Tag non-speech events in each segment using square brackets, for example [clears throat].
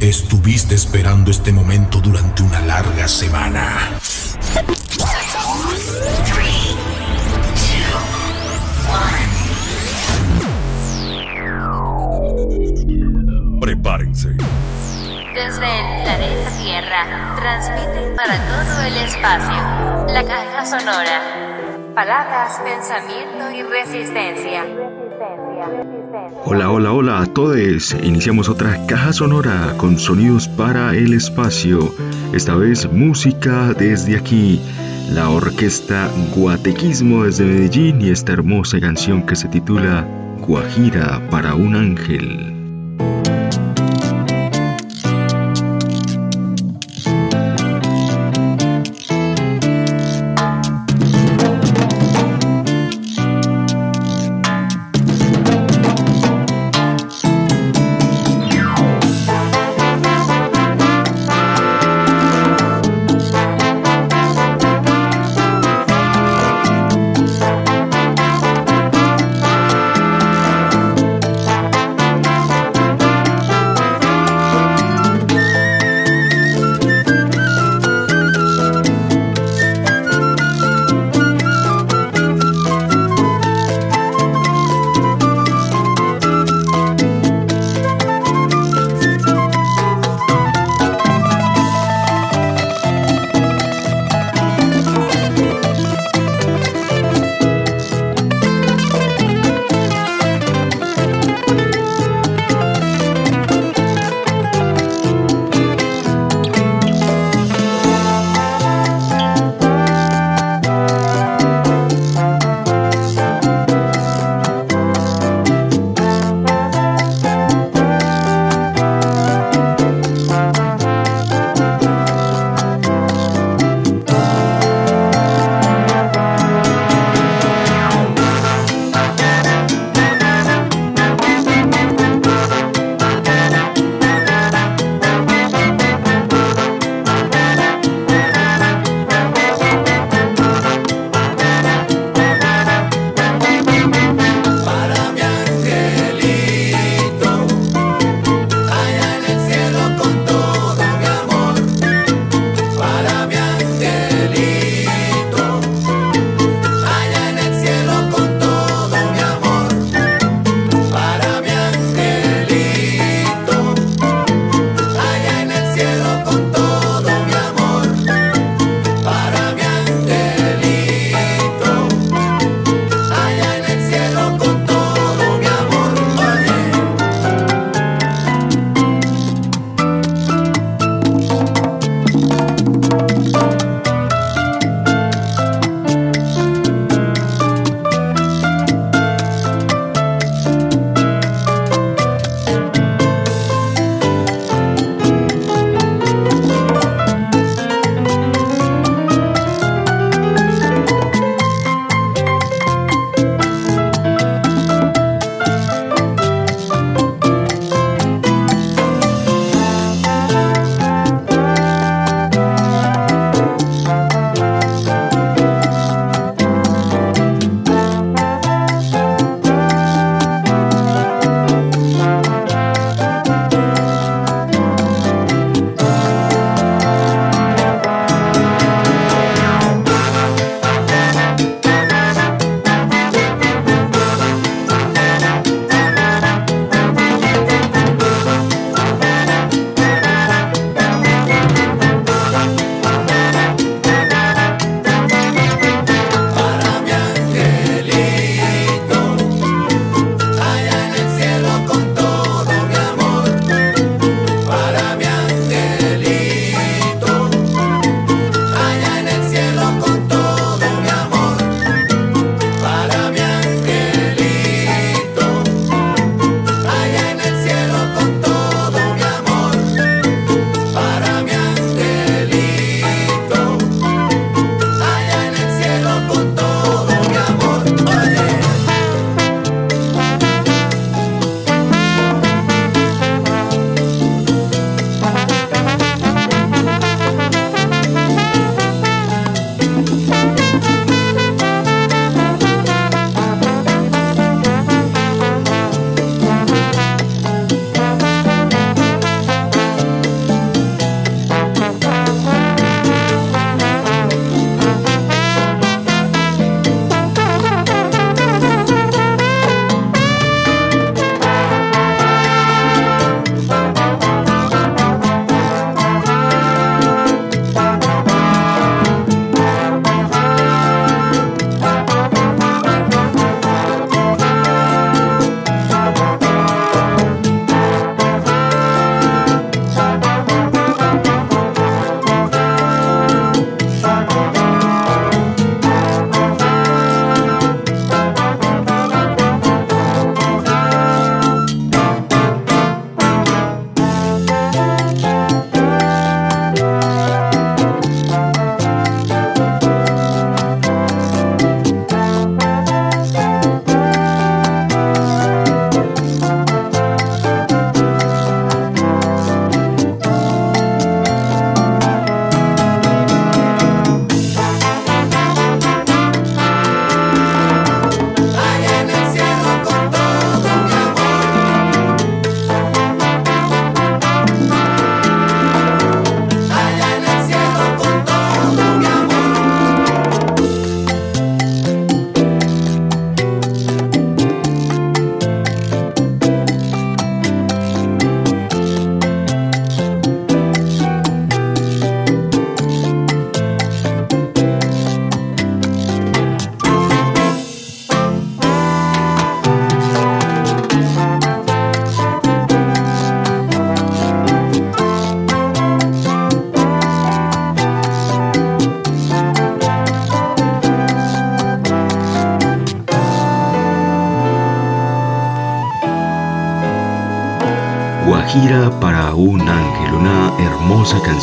Estuviste esperando este momento durante una larga semana. Prepárense. Desde el planeta Tierra, transmite para todo el espacio la caja sonora. Palabras, pensamiento y resistencia. Hola, hola, hola a todos. Iniciamos otra caja sonora con sonidos para el espacio. Esta vez música desde aquí. La orquesta Guatequismo desde Medellín y esta hermosa canción que se titula Guajira para un ángel.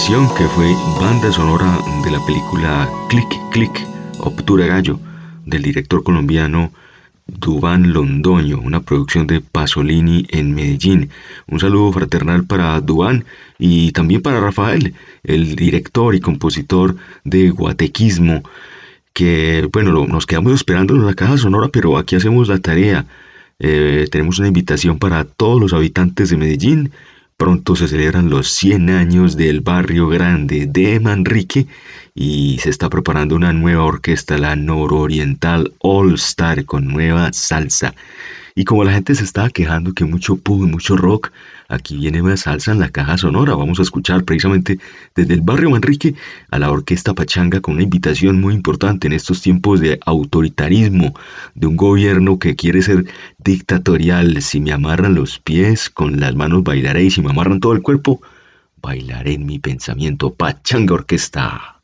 Que fue banda sonora de la película Click Click, Obtura Gallo, del director colombiano Dubán Londoño, una producción de Pasolini en Medellín. Un saludo fraternal para Dubán y también para Rafael, el director y compositor de Guatequismo, que bueno, nos quedamos esperando en la caja sonora, pero aquí hacemos la tarea. Eh, tenemos una invitación para todos los habitantes de Medellín. Pronto se celebran los 100 años del barrio grande de Manrique y se está preparando una nueva orquesta, la Nororiental All Star, con nueva salsa. Y como la gente se estaba quejando que mucho pub, mucho rock, aquí viene más salsa en la caja sonora. Vamos a escuchar precisamente desde el barrio Manrique a la orquesta Pachanga con una invitación muy importante en estos tiempos de autoritarismo, de un gobierno que quiere ser dictatorial. Si me amarran los pies, con las manos bailaré y si me amarran todo el cuerpo, bailaré en mi pensamiento. Pachanga Orquesta.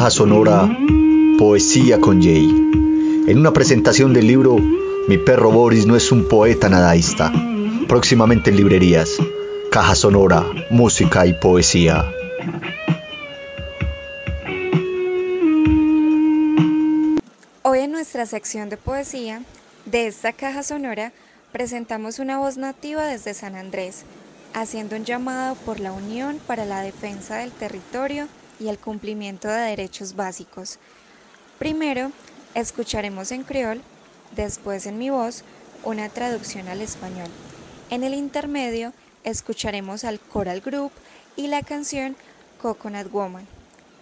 Caja sonora Poesía con Jay. En una presentación del libro Mi perro Boris no es un poeta nadaísta. Próximamente en librerías. Caja sonora, música y poesía. Hoy en nuestra sección de poesía de esta caja sonora presentamos una voz nativa desde San Andrés, haciendo un llamado por la unión para la defensa del territorio y el cumplimiento de derechos básicos. Primero, escucharemos en creol, después en mi voz, una traducción al español. En el intermedio, escucharemos al Choral Group y la canción Coconut Woman.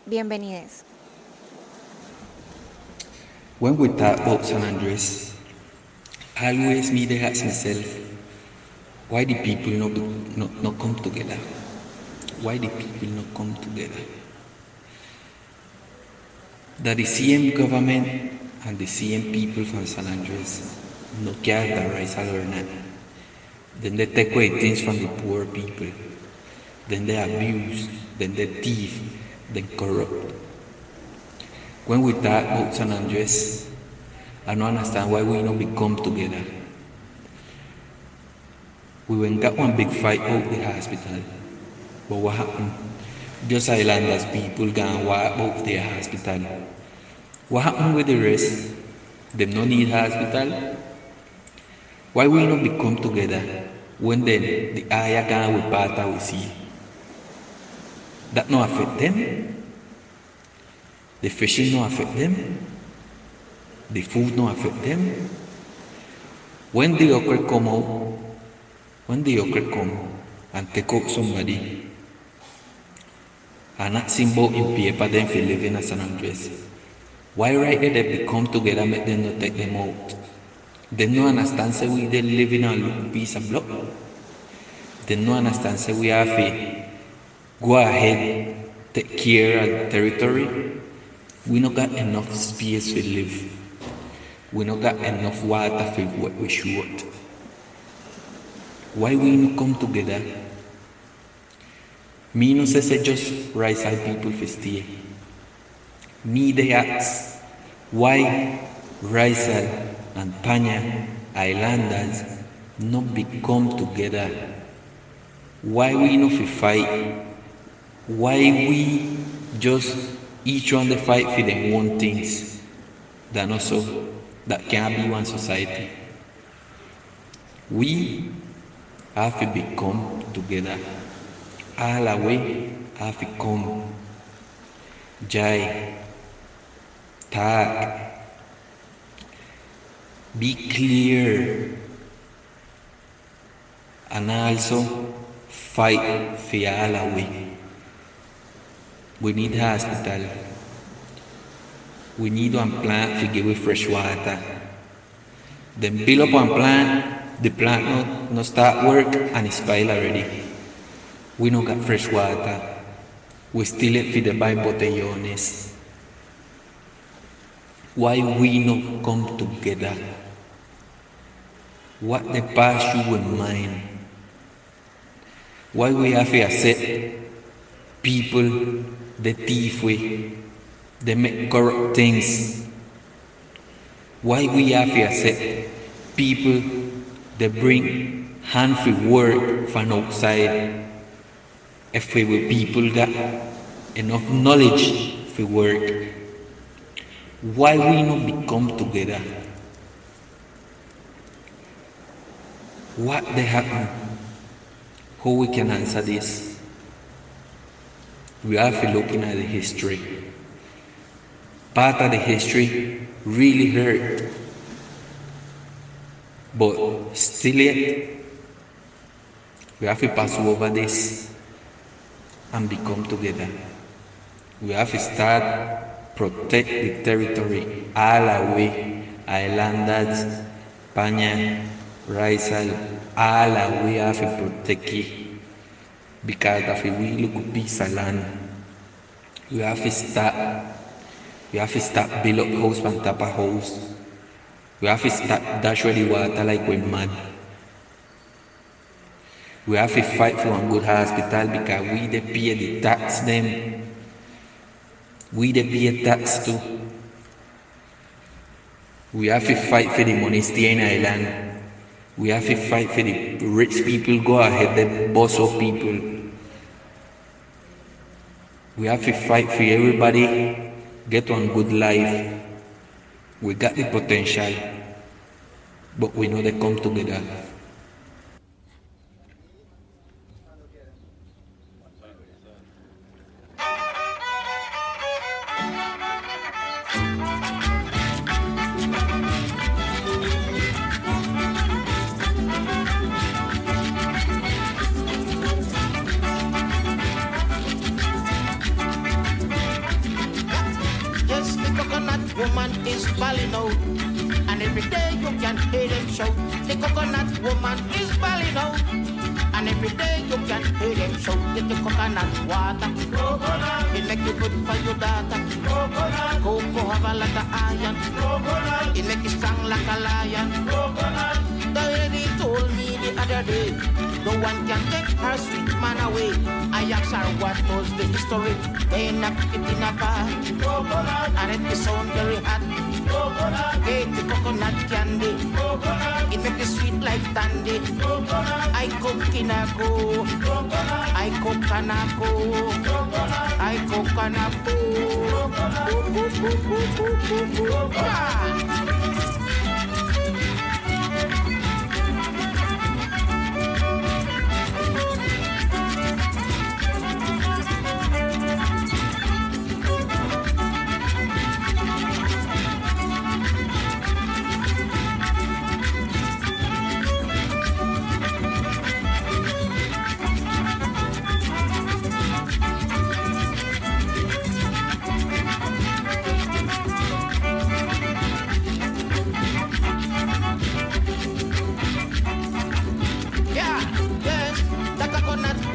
Bienvenidos. When we talk about San Andres, I always me dey ask myself, why the people not, not, not come together? Why the people not come together? That the same government and the same people from San Andres no care the rights or not. Then they take away things from the poor people. Then they abuse, then they thief, then corrupt. When we talk about San Andres, I don't understand why we don't become together. We went got one big fight out the hospital. But what happened? Just islanders people gone wipe out their hospital. What happened with the rest? Them no need hospital? Why we not become together when then the aya gone with bata we see? That no affect them? The fishing no affect them? The food no affect them? When the okra come out, when the okra come and take out somebody, and not symbol in paper them for living as an Andres. Why right there they come together make them not take them out? They no understand say we they live in a little piece of block. They no understand say we have to go ahead, take care of territory. We not got enough space to live. We not got enough water for what we should. Why we not come together? Say say just rice people stay. Me they ask why Raisal and Panya Islanders not become together. Why we not fight? Why we just each one the fight for them own things? That also that can't be one society. We have to become together. Have come. Jai, tag, be clear, and also fight our. We need hospital. We need one plant to give us fresh water. Then build up one plant, the plant not, no start work and it's spoil already. We no got fresh water. We still it for the buy botellones. Why we no come together? What the past you in mind? Why we have to accept people the thief way, they make corrupt things? Why we have to accept people that bring handful work from outside? If we were people got enough knowledge for work, why we not become together? What they happen? How we can answer this? We have to looking at the history. Part of the history really hurt, but still yet we have to pass over this and become together. We have started protect the territory all Alawi, Islandas, Panya, all away have protected because of we look peace land. We have to start we have to start build up house and tapa house. We have to start dash the water like we mad. We have to fight for a good hospital because we they pay the tax them. We the pay tax too. We have to fight for the money stay in our land. We have to fight for the rich people go ahead, the boss of people. We have to fight for everybody get on good life. We got the potential, but we know they come together. Woman is balling out. And every day you can hear them shout. The coconut woman is balling out. And every day you can hear them shout. Get the coconut water. Coconut. It make you good for your daughter. Coconut. Cocoa have a lot of iron. Coconut. It make you strong like a lion. Coconut. The lady told me the other day. No one can take her sweet man away. I asked her what was the history. They knocked it in a bar. Coconut. And it sound very hot. Coconut. Get the coconut candy. Coconut. It make it sweet like candy. Coconut. I cook in a go. Coconut. I cook and a go. Coconut. I cook and a go. Coconut. Go, go, go, go, go, go,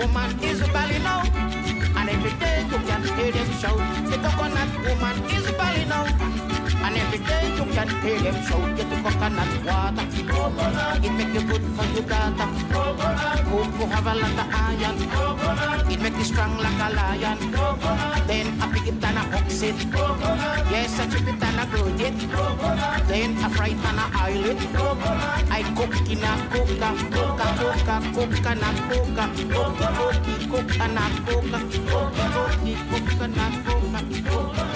woman hear them shout. Get the coconut water. Coconut. It make you good for your daughter. Coconut. Cocoa have a lot of iron. Coconut. It make you strong like a lion. Coconut. Then I pick it and I box it. Coconut. Yes, I chip it and I grow it. Coconut. Then I fry it and I oil it. Coconut. I cook in a coca, coca, coca, na coca, coca, coca, na coca, coca, coca, coca, coca, coca,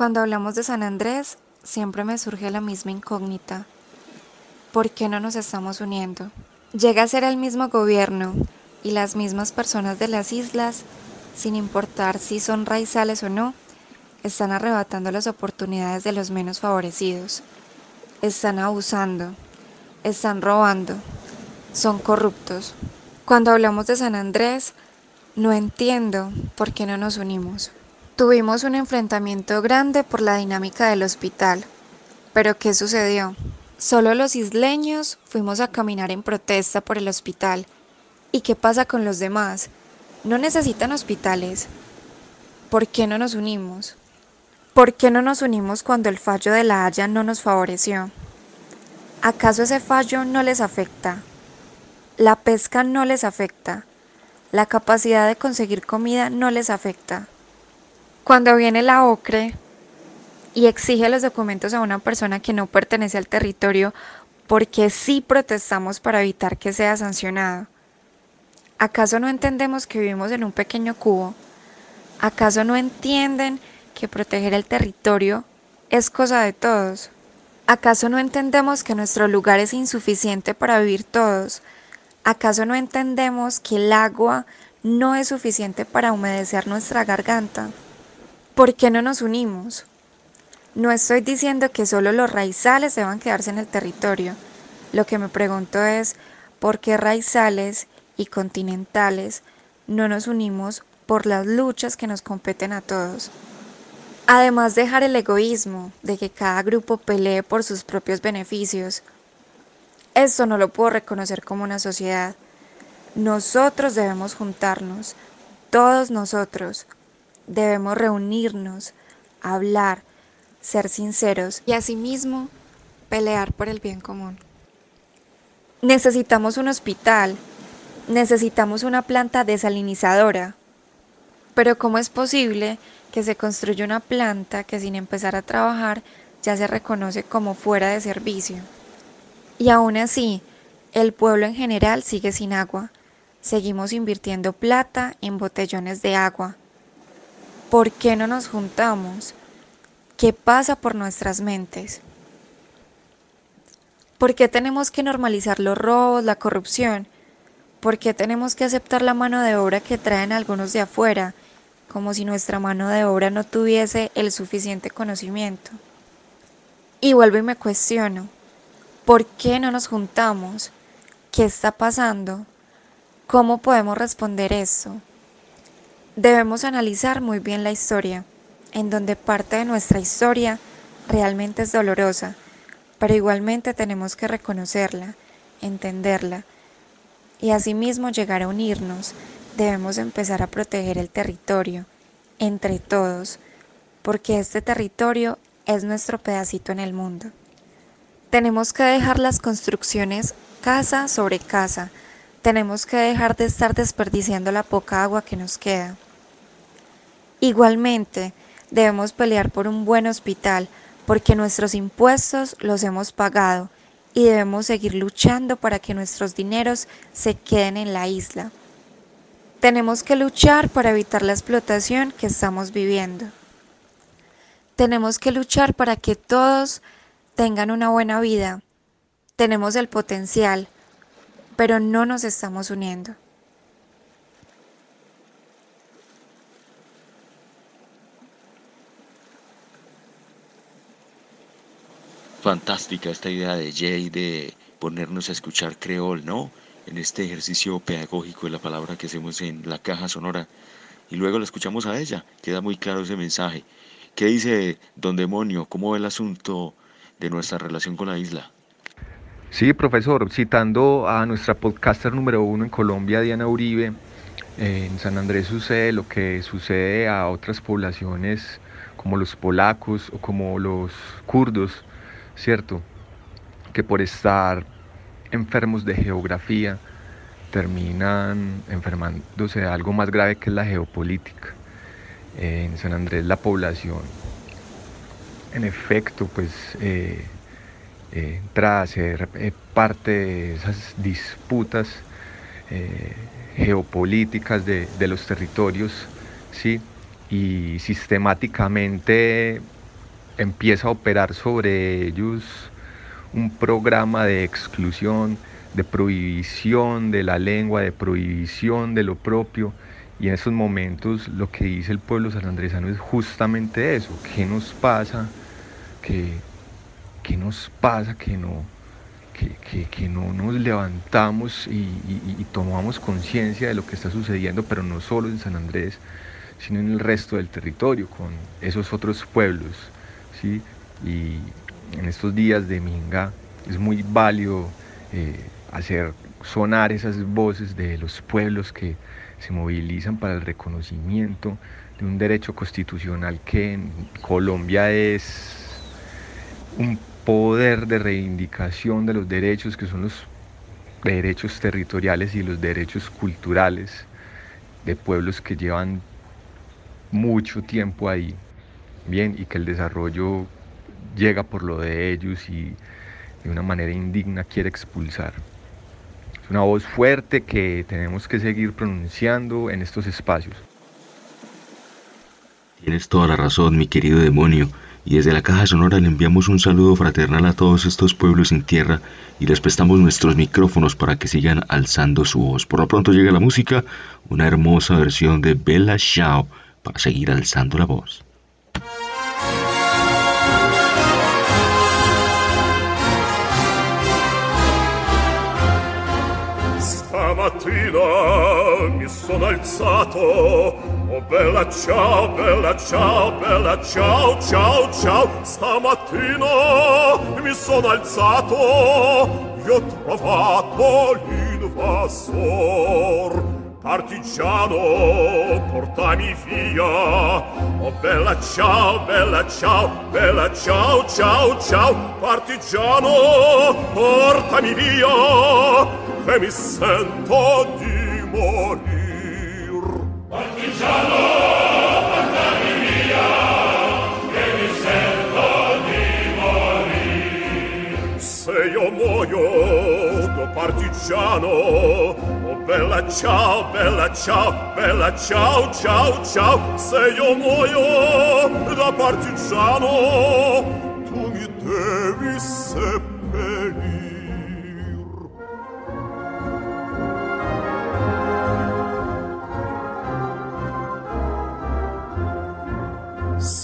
Cuando hablamos de San Andrés, siempre me surge la misma incógnita. ¿Por qué no nos estamos uniendo? Llega a ser el mismo gobierno y las mismas personas de las islas, sin importar si son raizales o no, están arrebatando las oportunidades de los menos favorecidos. Están abusando, están robando, son corruptos. Cuando hablamos de San Andrés, no entiendo por qué no nos unimos. Tuvimos un enfrentamiento grande por la dinámica del hospital. Pero ¿qué sucedió? Solo los isleños fuimos a caminar en protesta por el hospital. ¿Y qué pasa con los demás? No necesitan hospitales. ¿Por qué no nos unimos? ¿Por qué no nos unimos cuando el fallo de la Haya no nos favoreció? ¿Acaso ese fallo no les afecta? La pesca no les afecta. La capacidad de conseguir comida no les afecta. Cuando viene la OCRE y exige los documentos a una persona que no pertenece al territorio porque sí protestamos para evitar que sea sancionado. ¿Acaso no entendemos que vivimos en un pequeño cubo? ¿Acaso no entienden que proteger el territorio es cosa de todos? ¿Acaso no entendemos que nuestro lugar es insuficiente para vivir todos? ¿Acaso no entendemos que el agua no es suficiente para humedecer nuestra garganta? ¿Por qué no nos unimos? No estoy diciendo que solo los raizales deban quedarse en el territorio. Lo que me pregunto es, ¿por qué raizales y continentales no nos unimos por las luchas que nos competen a todos? Además, dejar el egoísmo de que cada grupo pelee por sus propios beneficios. Esto no lo puedo reconocer como una sociedad. Nosotros debemos juntarnos, todos nosotros, debemos reunirnos, hablar, ser sinceros y asimismo pelear por el bien común. Necesitamos un hospital, necesitamos una planta desalinizadora, pero ¿cómo es posible que se construya una planta que sin empezar a trabajar ya se reconoce como fuera de servicio? Y aún así, el pueblo en general sigue sin agua. Seguimos invirtiendo plata en botellones de agua. ¿Por qué no nos juntamos? ¿Qué pasa por nuestras mentes? ¿Por qué tenemos que normalizar los robos, la corrupción? ¿Por qué tenemos que aceptar la mano de obra que traen algunos de afuera, como si nuestra mano de obra no tuviese el suficiente conocimiento? Y vuelvo y me cuestiono, ¿por qué no nos juntamos? ¿Qué está pasando? ¿Cómo podemos responder eso? Debemos analizar muy bien la historia, en donde parte de nuestra historia realmente es dolorosa, pero igualmente tenemos que reconocerla, entenderla y asimismo llegar a unirnos. Debemos empezar a proteger el territorio, entre todos, porque este territorio es nuestro pedacito en el mundo. Tenemos que dejar las construcciones casa sobre casa. Tenemos que dejar de estar desperdiciando la poca agua que nos queda. Igualmente, debemos pelear por un buen hospital, porque nuestros impuestos los hemos pagado y debemos seguir luchando para que nuestros dineros se queden en la isla. Tenemos que luchar para evitar la explotación que estamos viviendo. Tenemos que luchar para que todos tengan una buena vida, tenemos el potencial, pero no nos estamos uniendo. Fantástica esta idea de Jay de ponernos a escuchar creol, ¿no? En este ejercicio pedagógico de la palabra que hacemos en la caja sonora. Y luego la escuchamos a ella. Queda muy claro ese mensaje. ¿Qué dice Don Demonio? ¿Cómo ve el asunto de nuestra relación con la isla? Sí, profesor, citando a nuestra podcaster número uno en Colombia, Diana Uribe, en San Andrés sucede lo que sucede a otras poblaciones como los polacos o como los kurdos, ¿cierto? Que por estar enfermos de geografía terminan enfermándose de algo más grave que es la geopolítica. En San Andrés la población, en efecto, pues... Eh, eh, entra a ser eh, parte de esas disputas eh, geopolíticas de, los territorios, ¿sí? y sistemáticamente empieza a operar sobre ellos un programa de exclusión, de prohibición de la lengua, de prohibición de lo propio. Y en esos momentos lo que dice el pueblo sanandresano es justamente eso, ¿qué nos pasa? Que ¿qué nos pasa que no, que, no nos levantamos y, tomamos conciencia de lo que está sucediendo, pero no solo en San Andrés, sino en el resto del territorio, con esos otros pueblos? Y en estos días de Minga es muy válido eh, hacer sonar esas voces de los pueblos que se movilizan para el reconocimiento de un derecho constitucional que en Colombia es un poder de reivindicación de los derechos que son los derechos territoriales y los derechos culturales de pueblos que llevan mucho tiempo ahí, y que el desarrollo llega por lo de ellos y de una manera indigna quiere expulsar. Es una voz fuerte que tenemos que seguir pronunciando en estos espacios. Tienes toda la razón, mi querido demonio y desde la Caja Sonora le enviamos un saludo fraternal a todos estos pueblos sin tierra y les prestamos nuestros micrófonos para que sigan alzando su voz. Por lo pronto llega la música, una hermosa versión de Bella Ciao para seguir alzando la voz. mattina mi sono alzato. Oh bella ciao, bella ciao, bella ciao, ciao, ciao. Stamattina mi sono alzato. Io ho trovato l'invasor Partigiano, portami via. Oh bella ciao, bella ciao, bella ciao, ciao, ciao. Partigiano, portami via che mi sento di morir. Partigiano, portami via, che mi sento di morir. Se io muoio do partigiano, oh bella ciao, bella ciao, bella ciao, ciao, ciao. Se io muoio da partigiano, tu mi devi separare.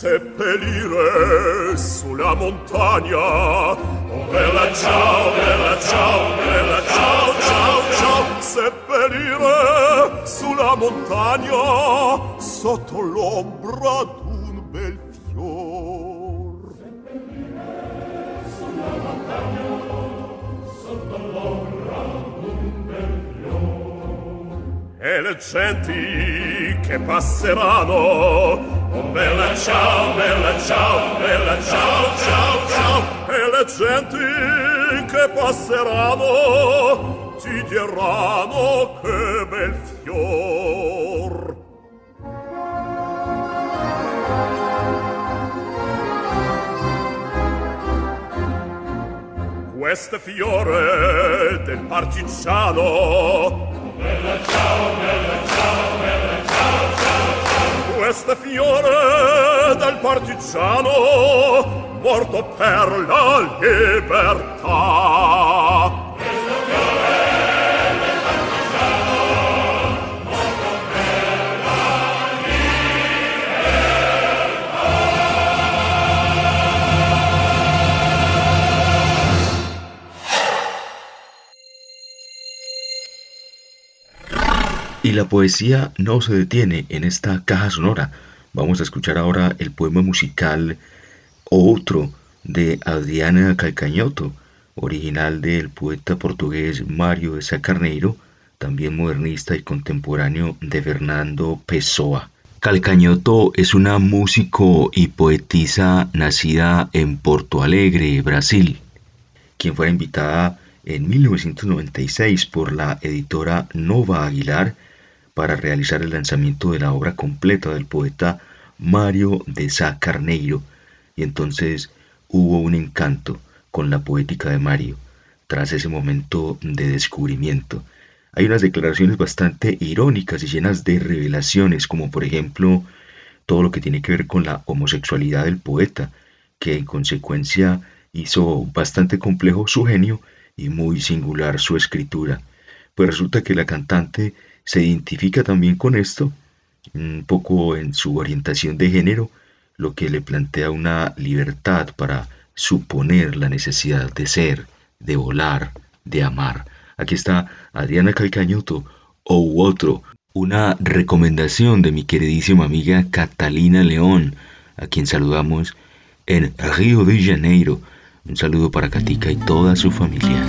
seppellire sulla montagna. Oh bella ciao, bella ciao, bella ciao, ciao, ciao, seppellire sulla montagna sotto l'ombra d'un bel fior. Seppellire sulla montagna e le genti che passeranno. Oh bella ciao, bella ciao, bella ciao, ciao, ciao, e le genti che passeranno ti diranno che bel fior. Questo fiore del partigiano Bella ciao, bella ciao, bella ciao, ciao, ciao. Questa fiore del partigiano morto per la libertà. La poesía no se detiene en esta caja sonora. Vamos a escuchar ahora el poema musical Otro de Adriana Calcañoto, original del poeta portugués Mario de Sacarneiro, también modernista y contemporáneo de Fernando Pessoa. Calcañoto es una músico y poetisa nacida en Porto Alegre, Brasil, quien fue invitada en 1996 por la editora Nova Aguilar para realizar el lanzamiento de la obra completa del poeta Mario de Sá Carneiro, y entonces hubo un encanto con la poética de Mario, tras ese momento de descubrimiento. Hay unas declaraciones bastante irónicas y llenas de revelaciones, como por ejemplo todo lo que tiene que ver con la homosexualidad del poeta, que en consecuencia hizo bastante complejo su genio y muy singular su escritura. Pues resulta que la cantante se identifica también con esto, un poco en su orientación de género, lo que le plantea una libertad para suponer la necesidad de ser, de volar, de amar. Aquí está Adriana Calcañoto o otro, una recomendación de mi queridísima amiga Catalina León, a quien saludamos en Río de Janeiro. Un saludo para Katica y toda su familia.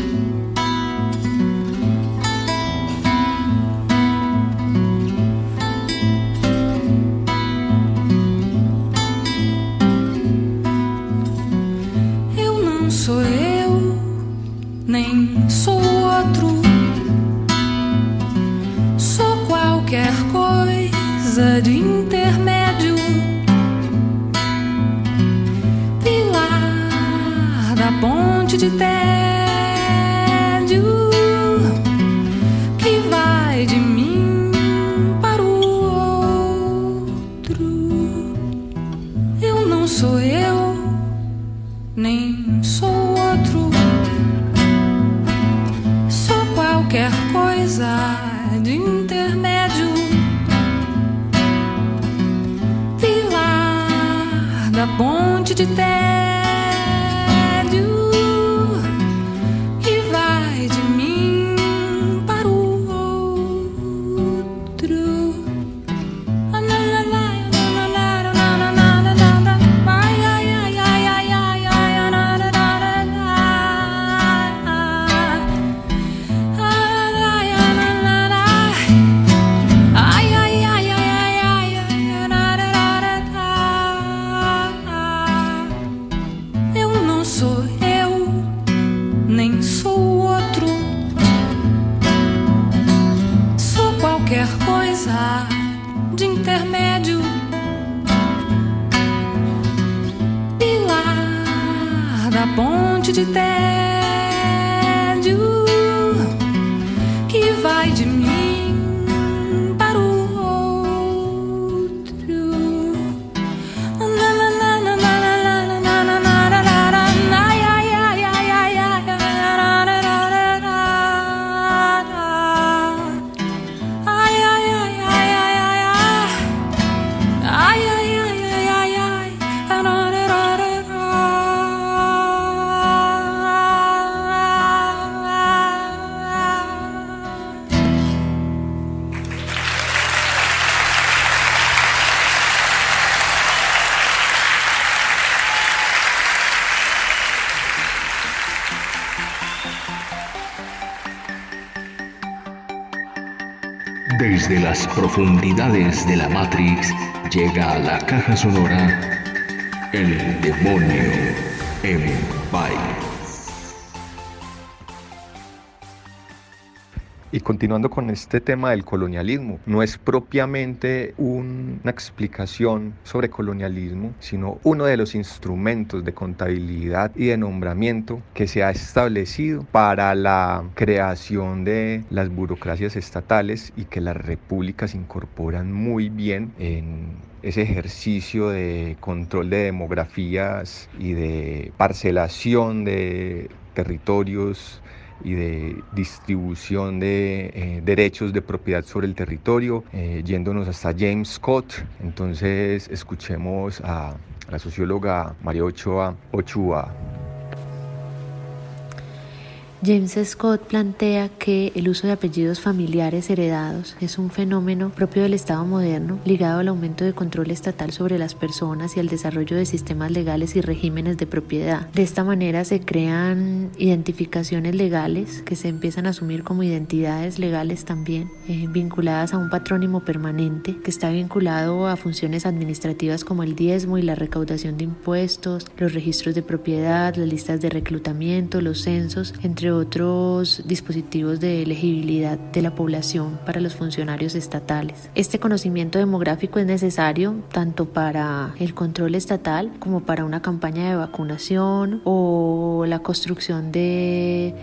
Profundidades de la Matrix llega a la caja sonora El demonio en Pai. Continuando con este tema del colonialismo, no es propiamente un- una explicación sobre colonialismo, sino uno de los instrumentos de contabilidad y de nombramiento que se ha establecido para la creación de las burocracias estatales y que las repúblicas incorporan muy bien en ese ejercicio de control de demografías y de parcelación de territorios y de distribución de eh, derechos de propiedad sobre el territorio, eh, yéndonos hasta James Scott. Entonces escuchemos a la socióloga María Ochoa Ochoa. James Scott plantea que el uso de apellidos familiares heredados es un fenómeno propio del Estado moderno ligado al aumento de control estatal sobre las personas y al desarrollo de sistemas legales y regímenes de propiedad. De esta manera se crean identificaciones legales que se empiezan a asumir como identidades legales también, eh, vinculadas a un patrónimo permanente que está vinculado a funciones administrativas como el diezmo y la recaudación de impuestos, los registros de propiedad, las listas de reclutamiento, los censos, entre otros dispositivos de elegibilidad de la población para los funcionarios estatales. Este conocimiento demográfico es necesario tanto para el control estatal como para una campaña de vacunación o la construcción de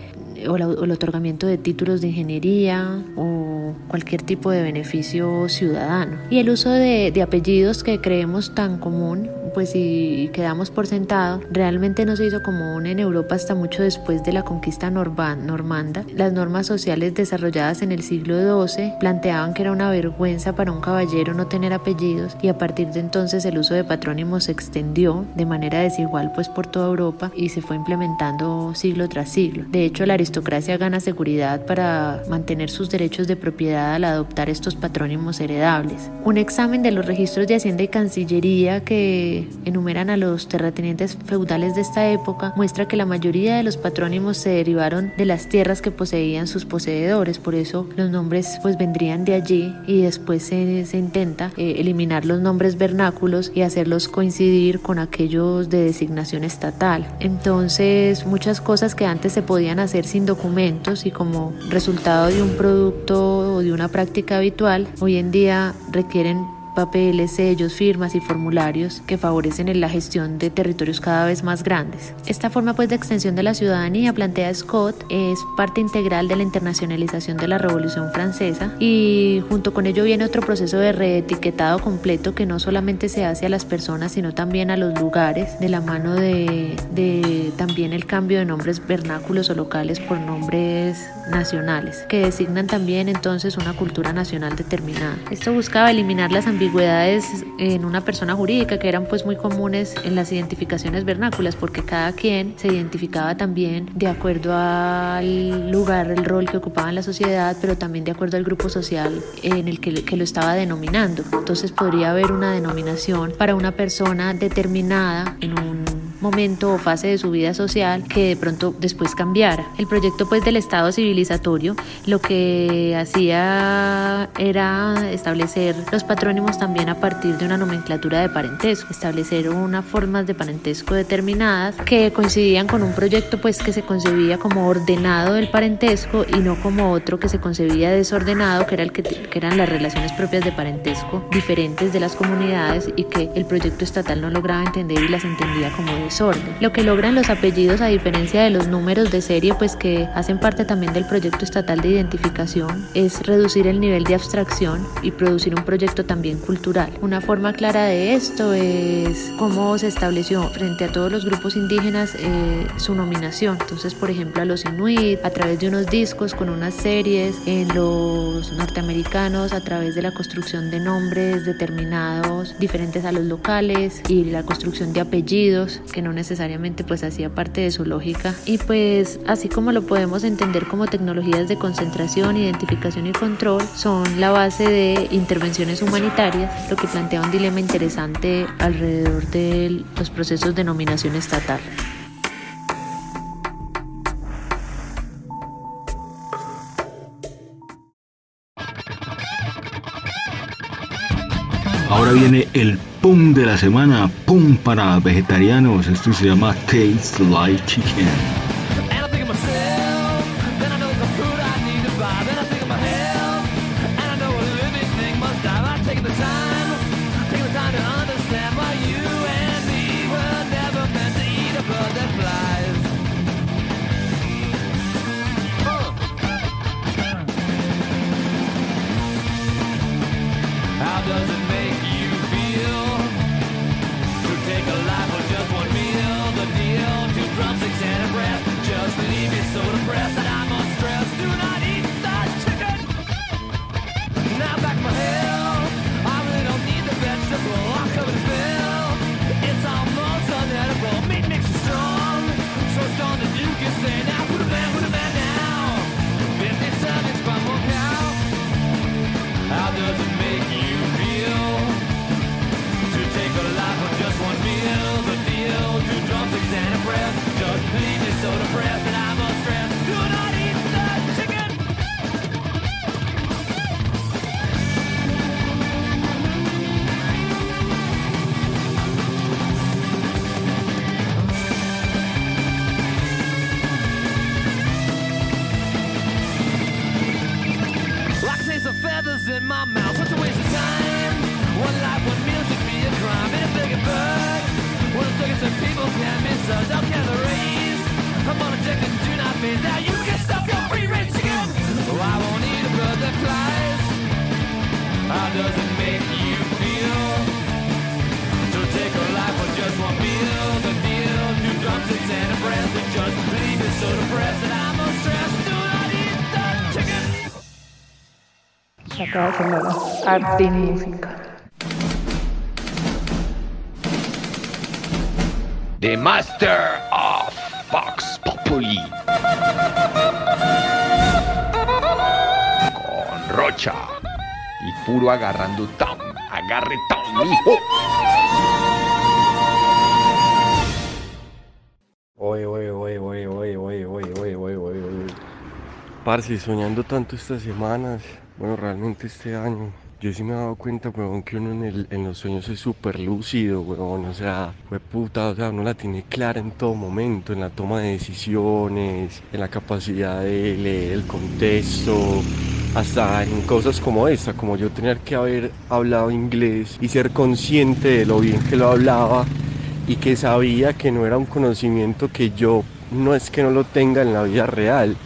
o, la- o el otorgamiento de títulos de ingeniería o cualquier tipo de beneficio ciudadano. Y el uso de, de apellidos que creemos tan común, pues y quedamos por sentado, realmente no se hizo común en Europa hasta mucho después de la conquista normanda. Las normas sociales desarrolladas en el siglo XII planteaban que era una vergüenza para un caballero no tener apellidos y a partir de entonces el uso de patrónimos se extendió de manera desigual pues por toda Europa y se fue implementando siglo tras siglo. De hecho, la aristocracia gana seguridad para mantener sus derechos de propiedad al adoptar estos patrónimos heredables. Un examen de los registros de Hacienda y Cancillería que enumeran a los terratenientes feudales de esta época muestra que la mayoría de los patrónimos se derivaron de las tierras que poseían sus poseedores, por eso los nombres pues vendrían de allí y después se, se intenta eh, eliminar los nombres vernáculos y hacerlos coincidir con aquellos de designación estatal. Entonces muchas cosas que antes se podían hacer sin documentos y como resultado de un producto o de una práctica habitual, hoy en día requieren papeles, sellos, firmas y formularios que favorecen en la gestión de territorios cada vez más grandes. Esta forma pues de extensión de la ciudadanía, plantea Scott, es parte integral de la internacionalización de la Revolución Francesa y junto con ello viene otro proceso de reetiquetado completo que no solamente se hace a las personas sino también a los lugares de la mano de, de también el cambio de nombres vernáculos o locales por nombres nacionales que designan también entonces una cultura nacional determinada. Esto buscaba eliminar las ambigüedades en una persona jurídica que eran pues muy comunes en las identificaciones vernáculas porque cada quien se identificaba también de acuerdo al lugar, el rol que ocupaba en la sociedad, pero también de acuerdo al grupo social en el que lo estaba denominando. Entonces podría haber una denominación para una persona determinada en un momento o fase de su vida social que de pronto después cambiara. El proyecto pues del Estado civilizatorio lo que hacía era establecer los patrónimos también a partir de una nomenclatura de parentesco, establecer unas formas de parentesco determinadas que coincidían con un proyecto pues que se concebía como ordenado del parentesco y no como otro que se concebía desordenado, que era el que, que eran las relaciones propias de parentesco diferentes de las comunidades y que el proyecto estatal no lograba entender y las entendía como. Desorden. Lo que logran los apellidos a diferencia de los números de serie pues que hacen parte también del proyecto estatal de identificación es reducir el nivel de abstracción y producir un proyecto también cultural. Una forma clara de esto es cómo se estableció frente a todos los grupos indígenas eh, su nominación. Entonces, por ejemplo, a los inuit a través de unos discos con unas series, en los norteamericanos a través de la construcción de nombres determinados diferentes a los locales y la construcción de apellidos que no necesariamente pues hacía parte de su lógica y pues así como lo podemos entender como tecnologías de concentración, identificación y control son la base de intervenciones humanitarias, lo que plantea un dilema interesante alrededor de los procesos de nominación estatal. Ahora viene el pum de la semana, pum para vegetarianos. Esto se llama Taste Like Chicken. Arte y música. The Master of Fox Populi. Con Rocha. Y puro agarrando town. Agarre town, hijo. Oye, oye, oye, oye, oye, oye, oye, oye, oye, oye. Parce, soñando tanto estas semanas. Bueno, realmente este año yo sí me he dado cuenta, weón, que uno en, el, en los sueños es súper lúcido, weón. O sea, fue puta, o sea, uno la tiene clara en todo momento, en la toma de decisiones, en la capacidad de leer el contexto, hasta en cosas como esta, como yo tener que haber hablado inglés y ser consciente de lo bien que lo hablaba y que sabía que no era un conocimiento que yo no es que no lo tenga en la vida real,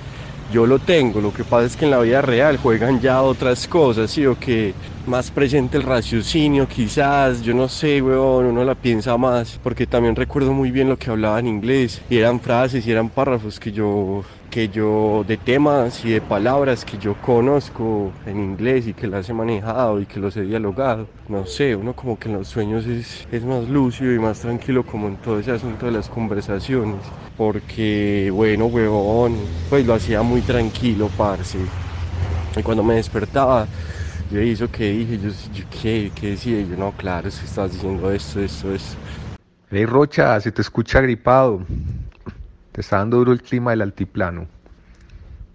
yo lo tengo, lo que pasa es que en la vida real juegan ya otras cosas, ¿sí? O que más presente el raciocinio, quizás, yo no sé, weón, uno la piensa más, porque también recuerdo muy bien lo que hablaba en inglés, y eran frases y eran párrafos que yo que yo de temas y de palabras que yo conozco en inglés y que las he manejado y que los he dialogado. No sé, uno como que en los sueños es, es más lúcido y más tranquilo como en todo ese asunto de las conversaciones. Porque, bueno, huevón, pues lo hacía muy tranquilo, parce. Y cuando me despertaba, yo hizo que dije, yo, yo ¿qué, ¿qué decía? yo, no, claro, es que estás diciendo esto, esto, esto. Hey Rocha, se te escucha agripado. Te está dando duro el clima del altiplano.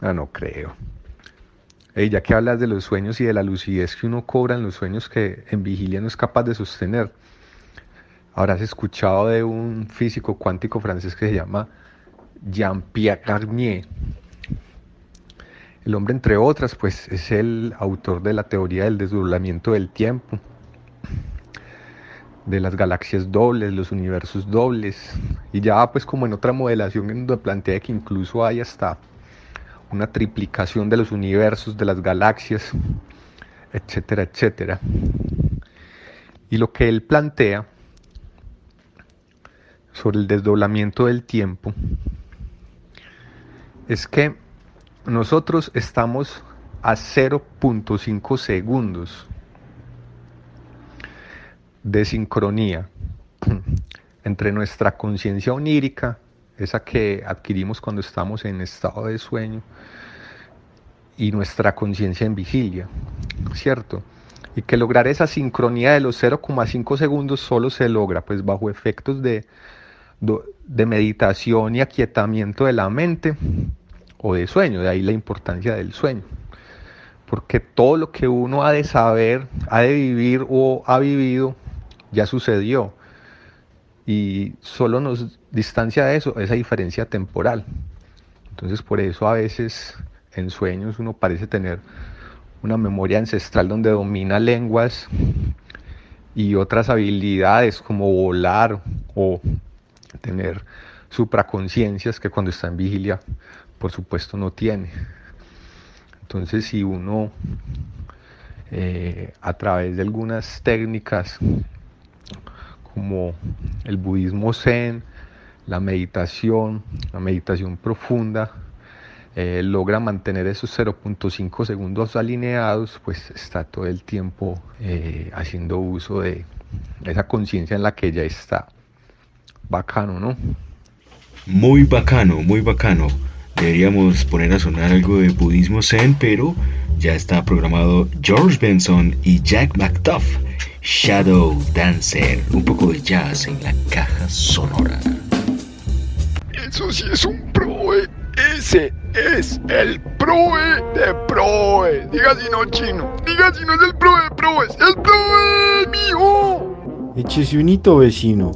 Ah, no creo. Hey, ya que hablas de los sueños y de la lucidez que uno cobra en los sueños que en vigilia no es capaz de sostener, habrás escuchado de un físico cuántico francés que se llama Jean-Pierre Garnier. El hombre, entre otras, pues es el autor de la teoría del desdoblamiento del tiempo. de las galaxias dobles, los universos dobles, y ya pues como en otra modelación en donde plantea que incluso hay hasta una triplicación de los universos, de las galaxias, etcétera, etcétera. Y lo que él plantea sobre el desdoblamiento del tiempo es que nosotros estamos a 0.5 segundos de sincronía [clears throat] entre nuestra conciencia onírica, esa que adquirimos cuando estamos en estado de sueño, y nuestra conciencia en vigilia, ¿cierto? Y que lograr esa sincronía de los 0,5 segundos solo se logra pues bajo efectos de, de meditación y aquietamiento de la mente o de sueño, de ahí la importancia del sueño. Porque todo lo que uno ha de saber, ha de vivir o ha vivido, ya sucedió. Y solo nos distancia de eso esa diferencia temporal. Entonces por eso a veces en sueños uno parece tener una memoria ancestral donde domina lenguas y otras habilidades como volar o tener supraconciencias que cuando está en vigilia por supuesto no tiene. Entonces si uno eh, a través de algunas técnicas como el budismo zen, la meditación, la meditación profunda, eh, logra mantener esos 0.5 segundos alineados, pues está todo el tiempo eh, haciendo uso de esa conciencia en la que ella está. Bacano, ¿no? Muy bacano, muy bacano. Deberíamos poner a sonar algo de budismo zen, pero ya está programado George Benson y Jack McDuff, Shadow Dancer, un poco de jazz en la caja sonora. Eso sí es un proe, ese es el proe de proe. Diga si no chino, diga si no es el proe de proe, es el proe mío. Échese un hito vecino.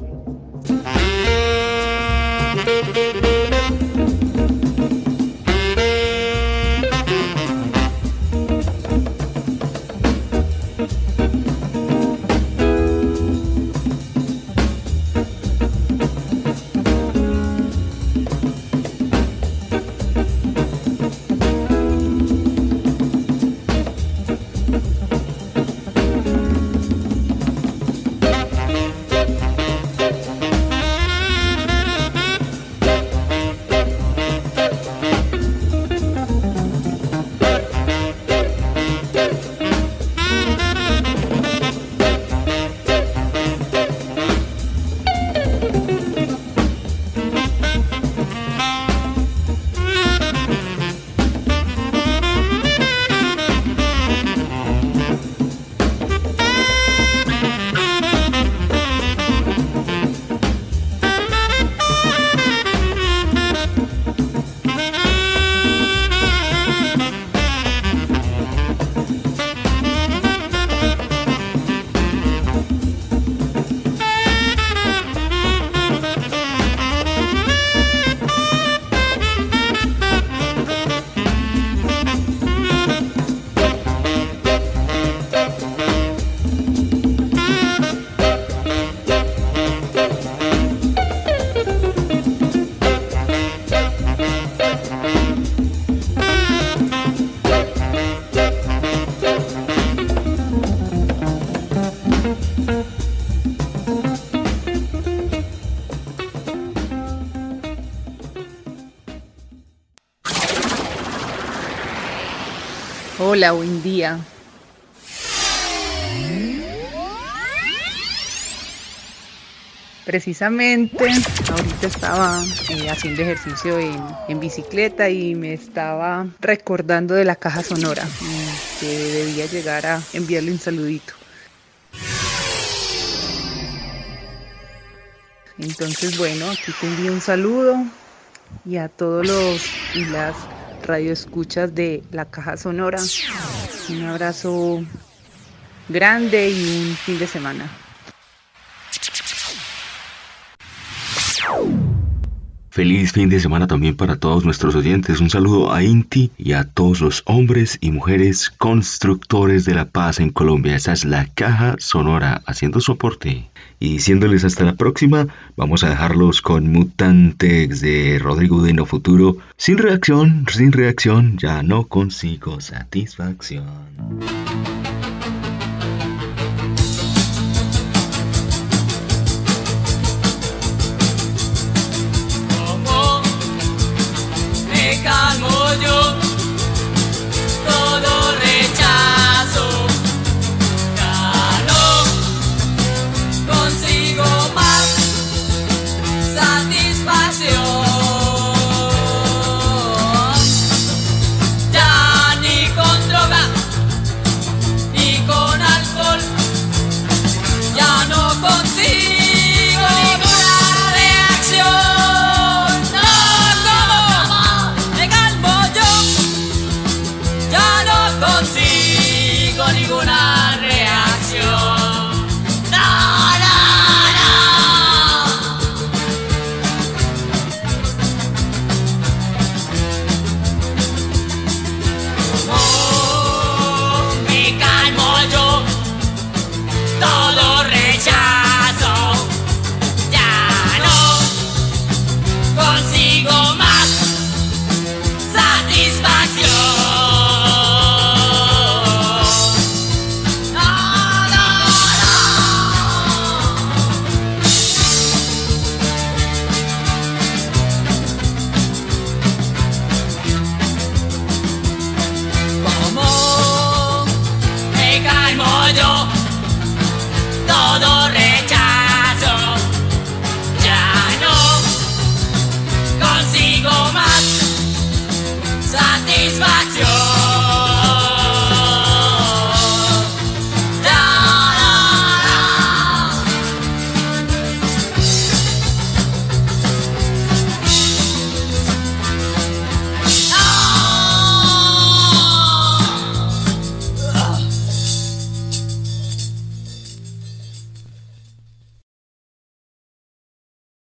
Hola, buen día. Precisamente, ahorita estaba eh, haciendo ejercicio en, en, bicicleta y me estaba recordando de la caja sonora, que debía llegar a enviarle un saludito. Entonces, bueno, aquí te envío un saludo y a todos los y las radioescuchas de la caja sonora. Un abrazo grande y un fin de semana. Feliz fin de semana también para todos nuestros oyentes. Un saludo a Inti y a todos los hombres y mujeres constructores de la paz en Colombia. Esa es la caja sonora haciendo su aporte. Y diciéndoles hasta la próxima, vamos a dejarlos con Mutantes de Rodrigo Deno Futuro. Sin reacción, sin reacción, ya no consigo satisfacción.